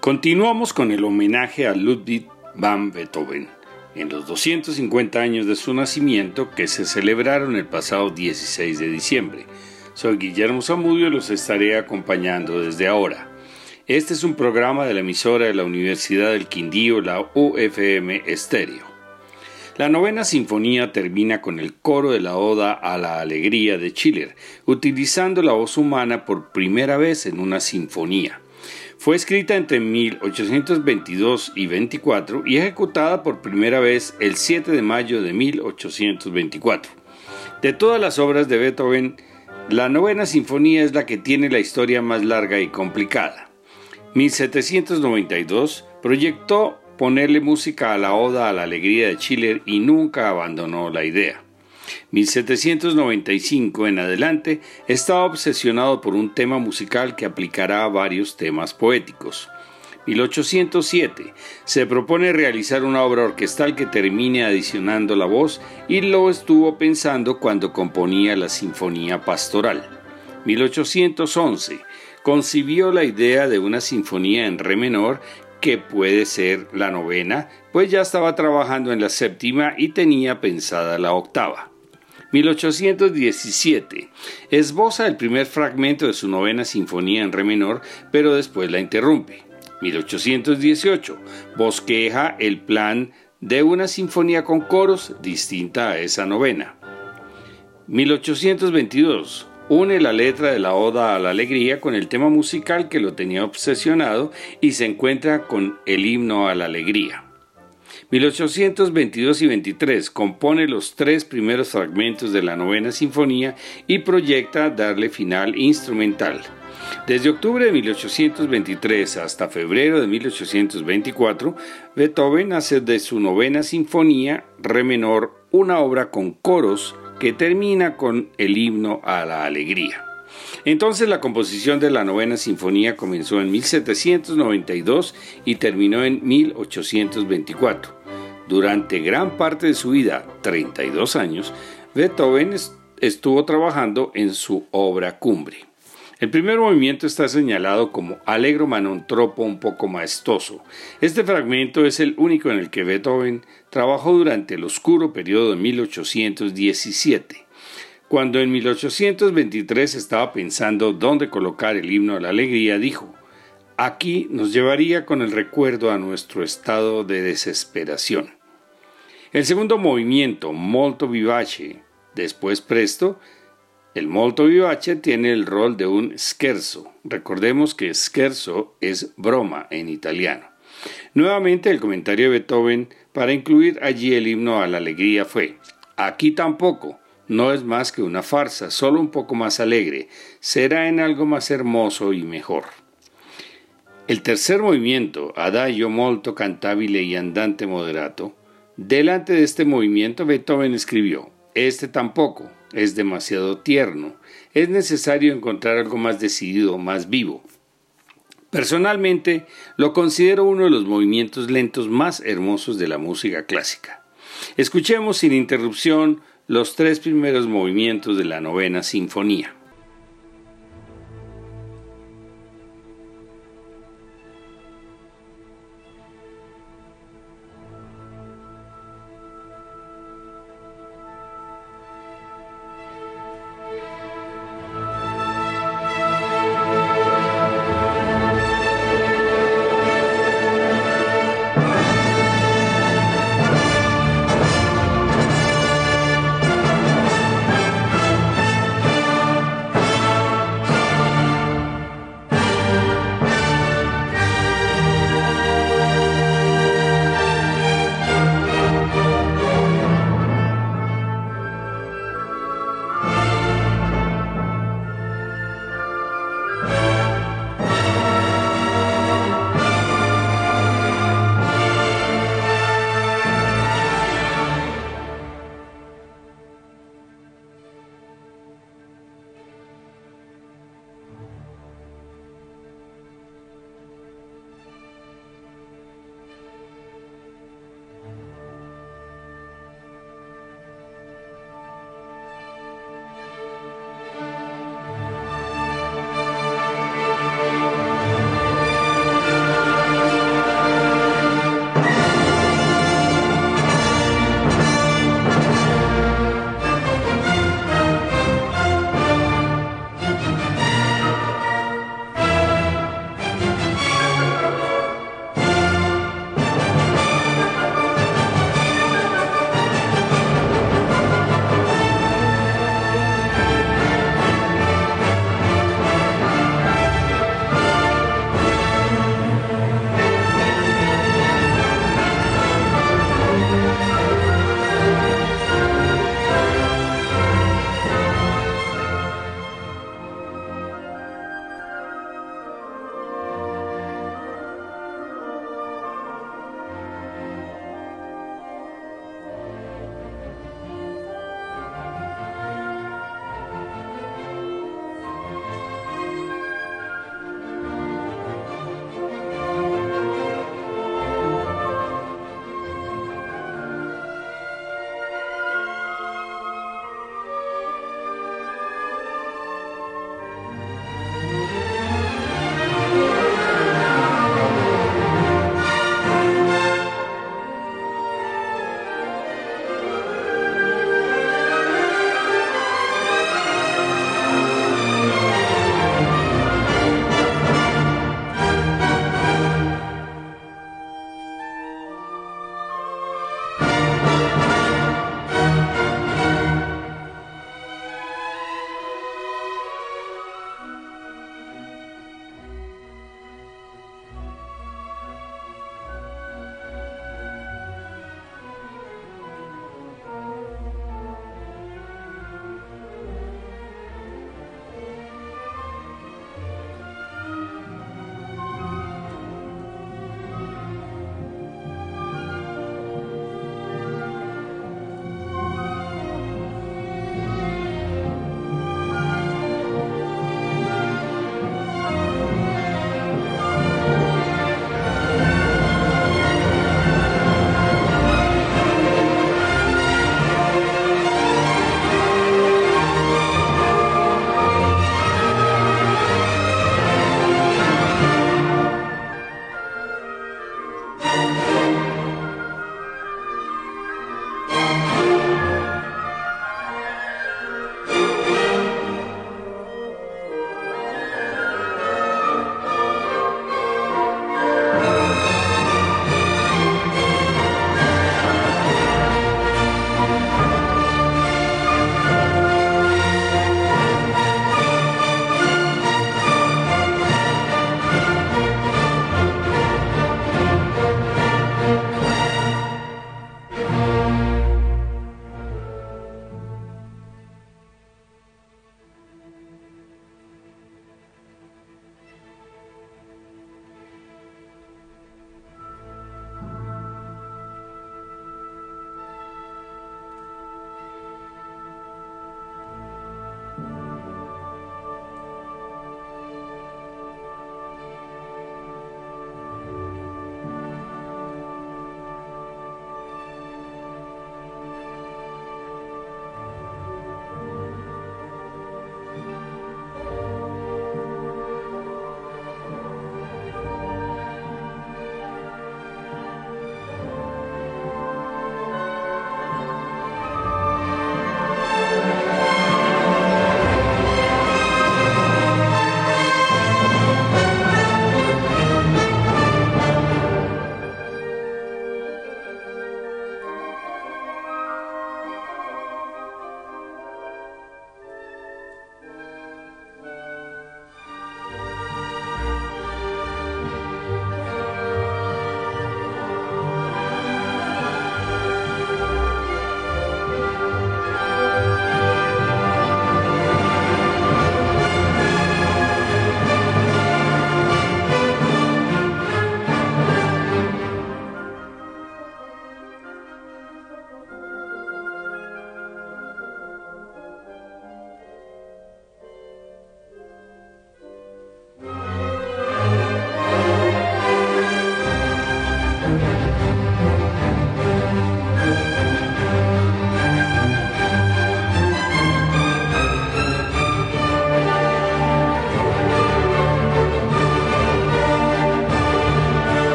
Continuamos con el homenaje a Ludwig van Beethoven en los 250 años de su nacimiento que se celebraron el pasado 16 de diciembre. Soy Guillermo Zamudio y los estaré acompañando desde ahora. Este es un programa de la emisora de la Universidad del Quindío, la UFM Estéreo. La novena sinfonía termina con el coro de la Oda a la Alegría de Schiller, utilizando la voz humana por primera vez en una sinfonía. Fue escrita entre 1822 y 24 y ejecutada por primera vez el 7 de mayo de 1824. De todas las obras de Beethoven, la novena sinfonía es la que tiene la historia más larga y complicada. 1792 proyectó ponerle música a la Oda a la Alegría de Schiller y nunca abandonó la idea. 1795 en adelante estaba obsesionado por un tema musical que aplicará a varios temas poéticos. 1807 se propone realizar una obra orquestal que termine adicionando la voz y lo estuvo pensando cuando componía la Sinfonía Pastoral. 1811 concibió la idea de una sinfonía en re menor que puede ser la novena, pues ya estaba trabajando en la séptima y tenía pensada la octava. 1817. Esboza el primer fragmento de su novena sinfonía en re menor, pero después la interrumpe. 1818. Bosqueja el plan de una sinfonía con coros distinta a esa novena. 1822. Une la letra de la Oda a la Alegría con el tema musical que lo tenía obsesionado y se encuentra con el himno a la Alegría. 1822 y 23 compone los tres primeros fragmentos de la novena sinfonía y proyecta darle final instrumental. Desde octubre de 1823 hasta febrero de 1824, Beethoven hace de su novena sinfonía, re menor, una obra con coros que termina con el himno a la alegría. Entonces la composición de la novena sinfonía comenzó en 1792 y terminó en 1824. Durante gran parte de su vida, 32 años, Beethoven estuvo trabajando en su obra cumbre. El primer movimiento está señalado como Allegro tropo un poco maestoso. Este fragmento es el único en el que Beethoven trabajó durante el oscuro periodo de 1817. Cuando en 1823 estaba pensando dónde colocar el himno a la alegría, dijo, aquí nos llevaría con el recuerdo a nuestro estado de desesperación. El segundo movimiento, molto vivace, después presto, el molto vivace tiene el rol de un scherzo. Recordemos que scherzo es broma en italiano. Nuevamente el comentario de Beethoven para incluir allí el himno a la alegría fue, aquí tampoco, no es más que una farsa, solo un poco más alegre, será en algo más hermoso y mejor. El tercer movimiento, Adagio molto cantabile y andante moderato, Delante de este movimiento Beethoven escribió, este tampoco, es demasiado tierno, es necesario encontrar algo más decidido, más vivo. Personalmente lo considero uno de los movimientos lentos más hermosos de la música clásica. Escuchemos sin interrupción los tres primeros movimientos de la novena sinfonía.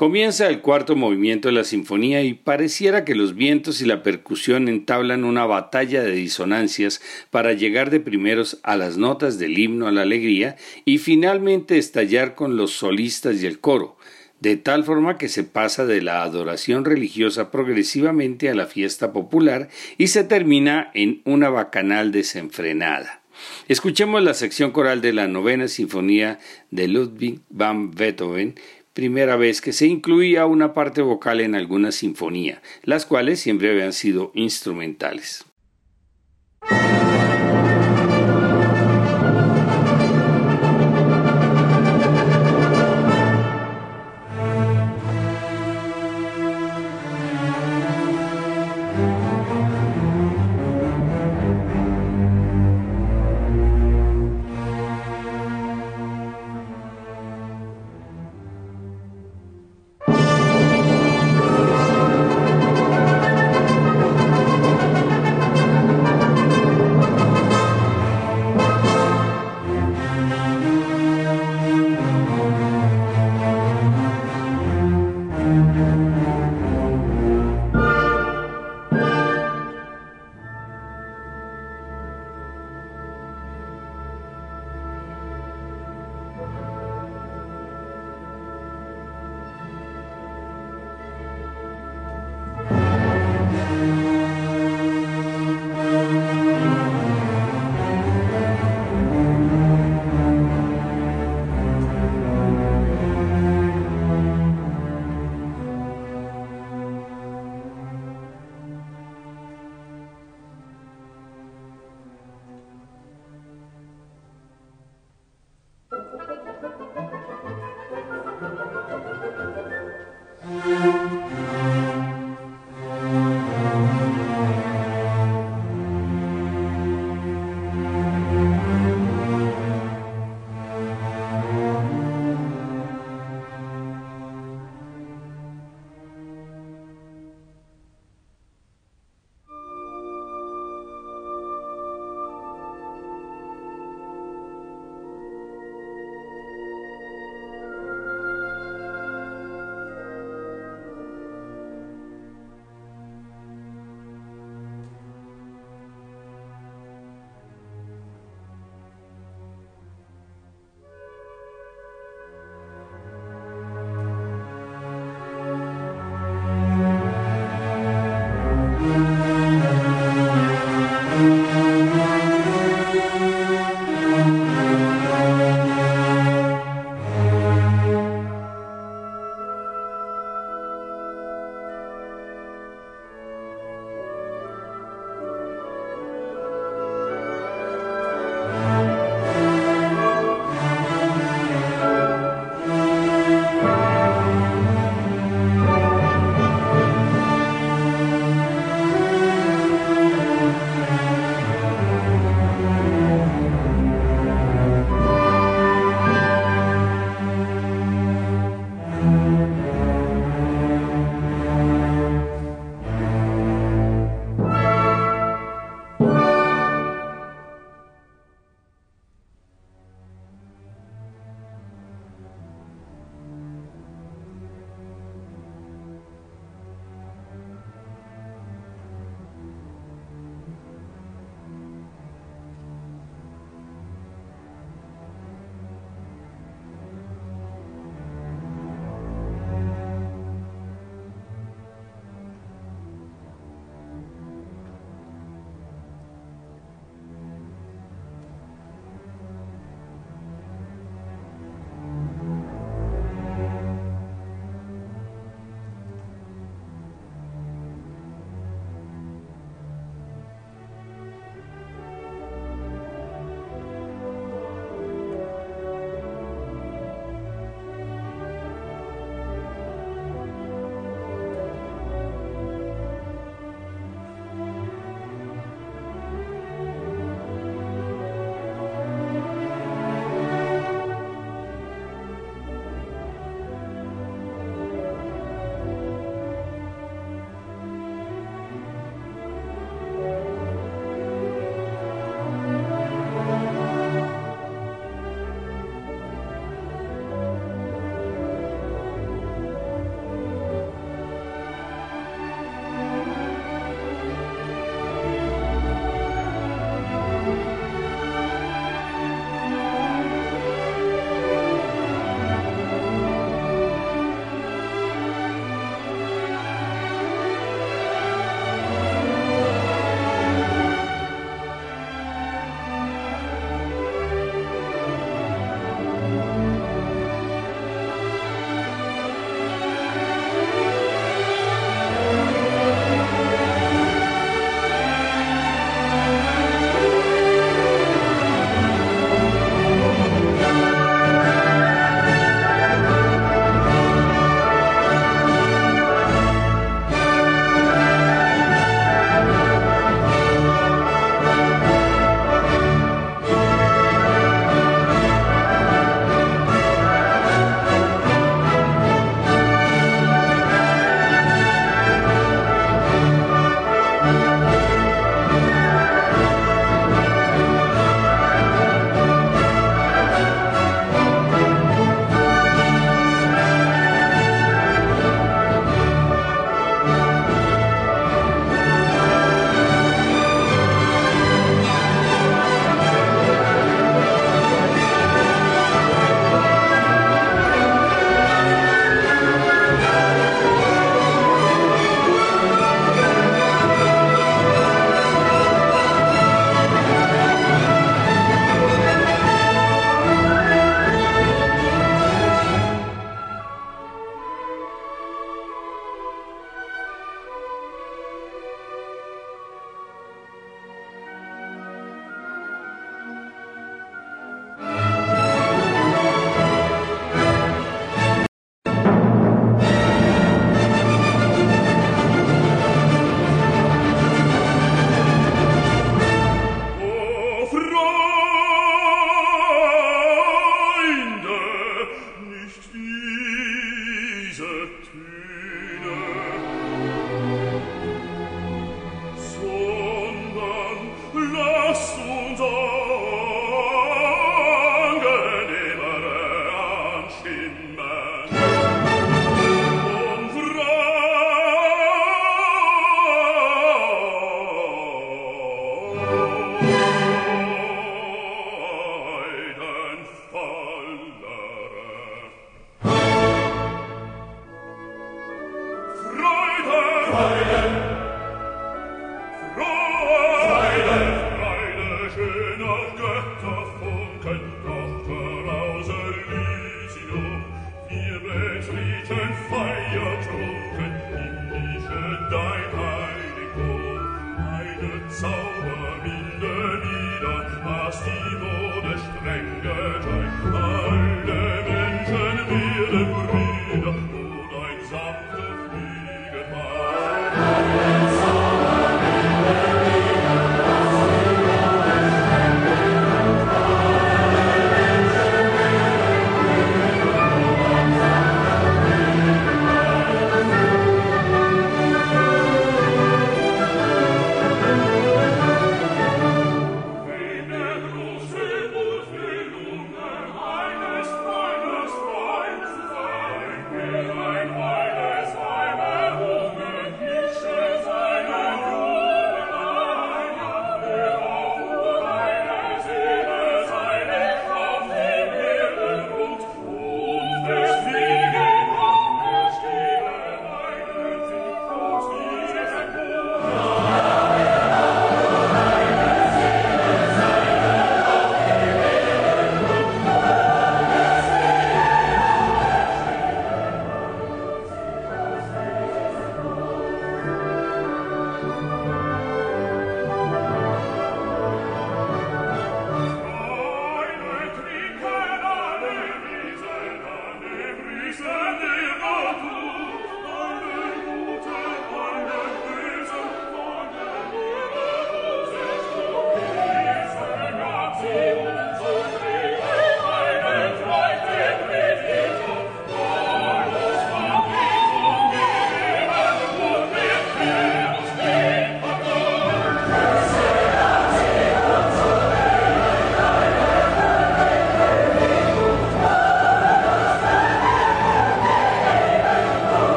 Comienza el cuarto movimiento de la sinfonía y pareciera que los vientos y la percusión entablan una batalla de disonancias para llegar de primeros a las notas del himno a la alegría y finalmente estallar con los solistas y el coro, de tal forma que se pasa de la adoración religiosa progresivamente a la fiesta popular y se termina en una bacanal desenfrenada. Escuchemos la sección coral de la novena sinfonía de Ludwig van Beethoven, primera vez que se incluía una parte vocal en alguna sinfonía, las cuales siempre habían sido instrumentales.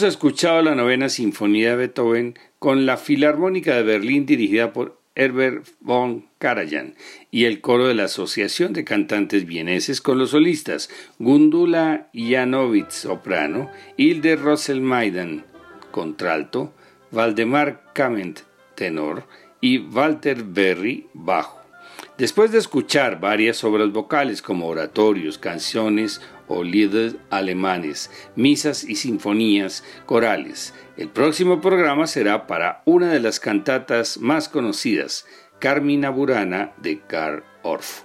Hemos escuchado la novena sinfonía de Beethoven con la Filarmónica de Berlín dirigida por Herbert von Karajan y el coro de la Asociación de Cantantes Vieneses con los solistas Gundula Janowitz soprano, Hilde Rosselmaidan contralto, Valdemar Kament tenor y Walter Berry bajo. Después de escuchar varias obras vocales como oratorios, canciones o lieder alemanes, misas y sinfonías corales, el próximo programa será para una de las cantatas más conocidas, Carmina Burana de Karl Orff.